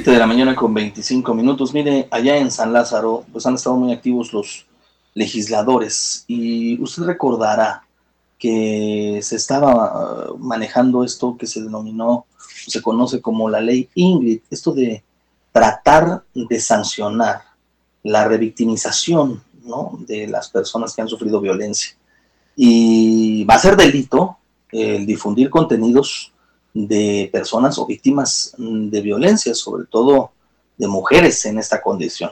7 de la mañana con 25 minutos. Mire, allá en San Lázaro, pues han estado muy activos los legisladores y usted recordará que se estaba uh, manejando esto que se denominó, se conoce como la ley Ingrid, esto de tratar de sancionar la revictimización ¿no? de las personas que han sufrido violencia. Y va a ser delito el difundir contenidos de personas o víctimas de violencia, sobre todo de mujeres en esta condición.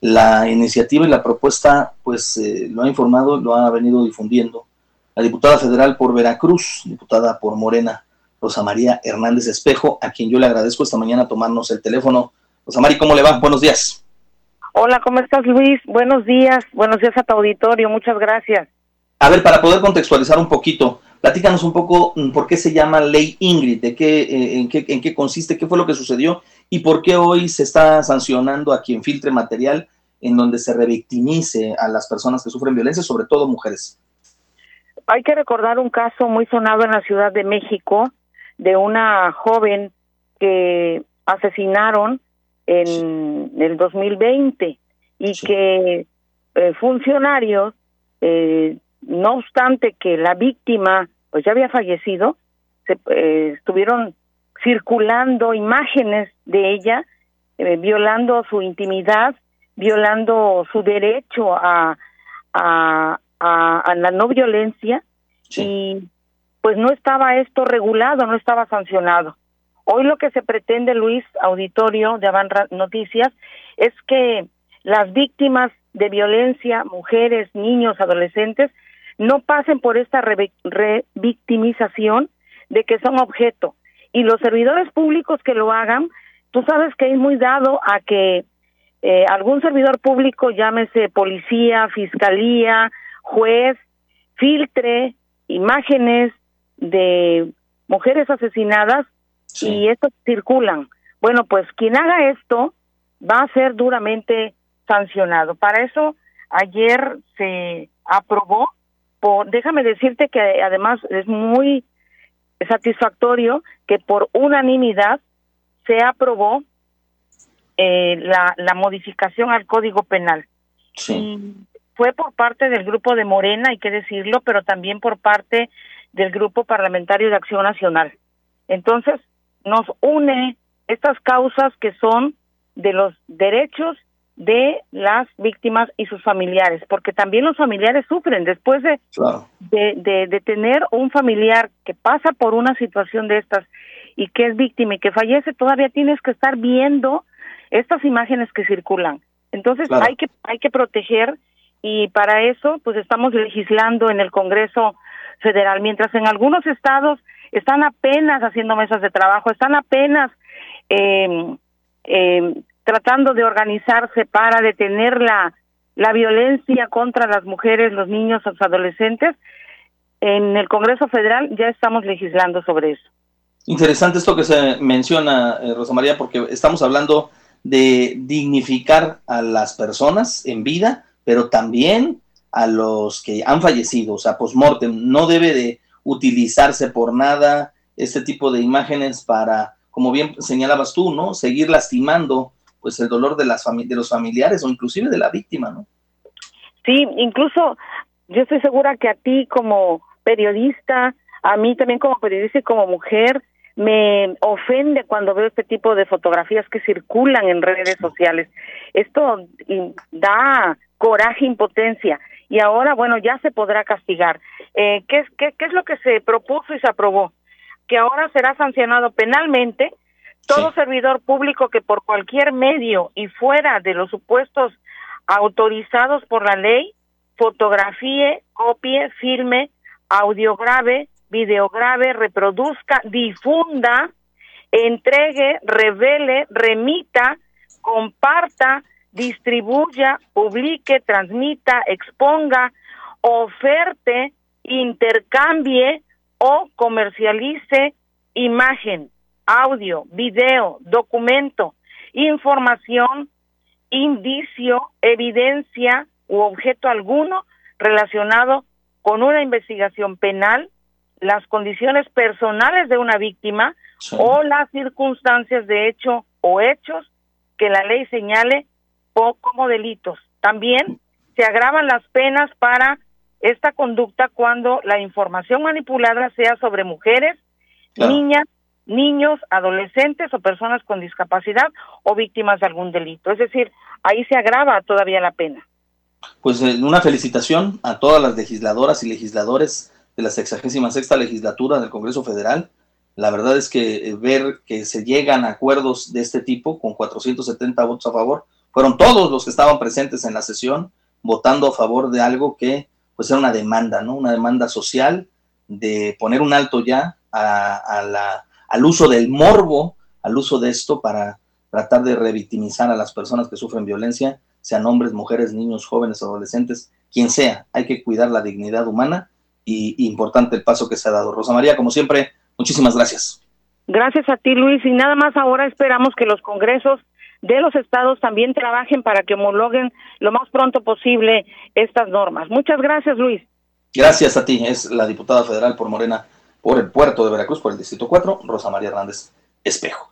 La iniciativa y la propuesta, pues eh, lo ha informado, lo ha venido difundiendo la diputada federal por Veracruz, diputada por Morena, Rosa María Hernández Espejo, a quien yo le agradezco esta mañana tomarnos el teléfono. Rosa María, ¿cómo le va? Buenos días. Hola, ¿cómo estás Luis? Buenos días, buenos días a tu auditorio, muchas gracias. A ver, para poder contextualizar un poquito, platícanos un poco mm, por qué se llama Ley Ingrid, de qué, eh, en, qué, en qué consiste, qué fue lo que sucedió y por qué hoy se está sancionando a quien filtre material en donde se revictimice a las personas que sufren violencia, sobre todo mujeres. Hay que recordar un caso muy sonado en la Ciudad de México de una joven que asesinaron en el 2020 y que eh, funcionarios, eh, no obstante que la víctima pues ya había fallecido, se, eh, estuvieron circulando imágenes de ella, violando su intimidad, violando su derecho a, a, a, la no violencia y pues no estaba esto regulado, no estaba sancionado. Hoy lo que se pretende, Luis, auditorio de Avan Noticias, es que las víctimas de violencia, mujeres, niños, adolescentes, no pasen por esta revictimización de que son objeto. Y los servidores públicos que lo hagan, tú sabes que es muy dado a que eh, algún servidor público, llámese policía, fiscalía, juez, filtre imágenes de mujeres asesinadas y estos circulan. Bueno, pues quien haga esto va a ser duramente sancionado. Para eso ayer se aprobó por déjame decirte que además es muy satisfactorio que por unanimidad se aprobó eh, la, la modificación al Código Penal. Sí. fue por parte del grupo de Morena, hay que decirlo, pero también por parte del Grupo Parlamentario de Acción Nacional. Entonces, nos une estas causas que son de los derechos de las víctimas y sus familiares, porque también los familiares sufren después de, de, de, tener un familiar que pasa por una situación de estas y que es víctima y que fallece, todavía tienes que estar viendo estas imágenes que circulan. Entonces hay que hay que proteger y para eso pues estamos legislando en el Congreso Federal, mientras en algunos estados están apenas haciendo mesas de trabajo, están apenas eh, eh, tratando de organizarse para detener la, la violencia contra las mujeres, los niños, los adolescentes. En el Congreso Federal ya estamos legislando sobre eso. Interesante esto que se menciona, eh, Rosa María, porque estamos hablando de dignificar a las personas en vida, pero también a los que han fallecido, o sea, post-mortem. No debe de utilizarse por nada este tipo de imágenes para, como bien señalabas tú, ¿no? Seguir lastimando pues el dolor de las de los familiares o inclusive de la víctima, ¿no? Sí, incluso yo estoy segura que a ti como periodista, a mí también como periodista y como mujer, me ofende cuando veo este tipo de fotografías que circulan en redes sociales. Esto da coraje, impotencia. Y ahora, bueno, ya se podrá castigar. Eh, ¿qué, qué, qué es lo que se propuso y se aprobó? Que ahora será sancionado penalmente todo servidor público que por cualquier medio y fuera de los supuestos autorizados por la ley, fotografíe, copie, filme, audiograve, videograve, reproduzca, difunda, entregue, revele, remita, comparta, distribuya, publique, transmita, exponga, oferte, intercambie o comercialice imagen, audio, video, documento, información, indicio, evidencia u objeto alguno relacionado con una investigación penal, las condiciones personales de una víctima o las circunstancias de hecho o hechos que la ley señale como delitos. También se agravan las penas para esta conducta cuando la información manipulada sea sobre mujeres, niñas, niños, adolescentes o personas con discapacidad o víctimas de algún delito. Es decir, ahí se agrava todavía la pena. Pues eh, una felicitación a todas las legisladoras y legisladores de la 66 legislatura del Congreso Federal. La verdad es que eh, ver que se llegan a acuerdos de este tipo con 470 votos a favor, fueron todos los que estaban presentes en la sesión votando a favor de algo que pues era una demanda, ¿no? Una demanda social de poner un alto ya a, la, al uso del morbo, al uso de esto para tratar de revictimizar a las personas que sufren violencia, sean hombres, mujeres, niños, jóvenes, adolescentes, quien sea. Hay que cuidar la dignidad humana y, importante el paso que se ha dado. Rosa María, como siempre, muchísimas gracias. Gracias a ti, Luis. Y nada más ahora esperamos que los congresos de los estados también trabajen para que homologuen lo más pronto posible estas normas. Muchas gracias, Luis. Gracias a ti. Es la diputada federal por Morena por el puerto de Veracruz, por el Distrito 4, Rosa María Hernández Espejo.